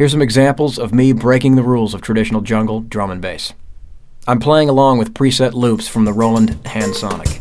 Here's some examples of me breaking the rules of traditional jungle drum and bass. I'm playing along with preset loops from the Roland HandSonic.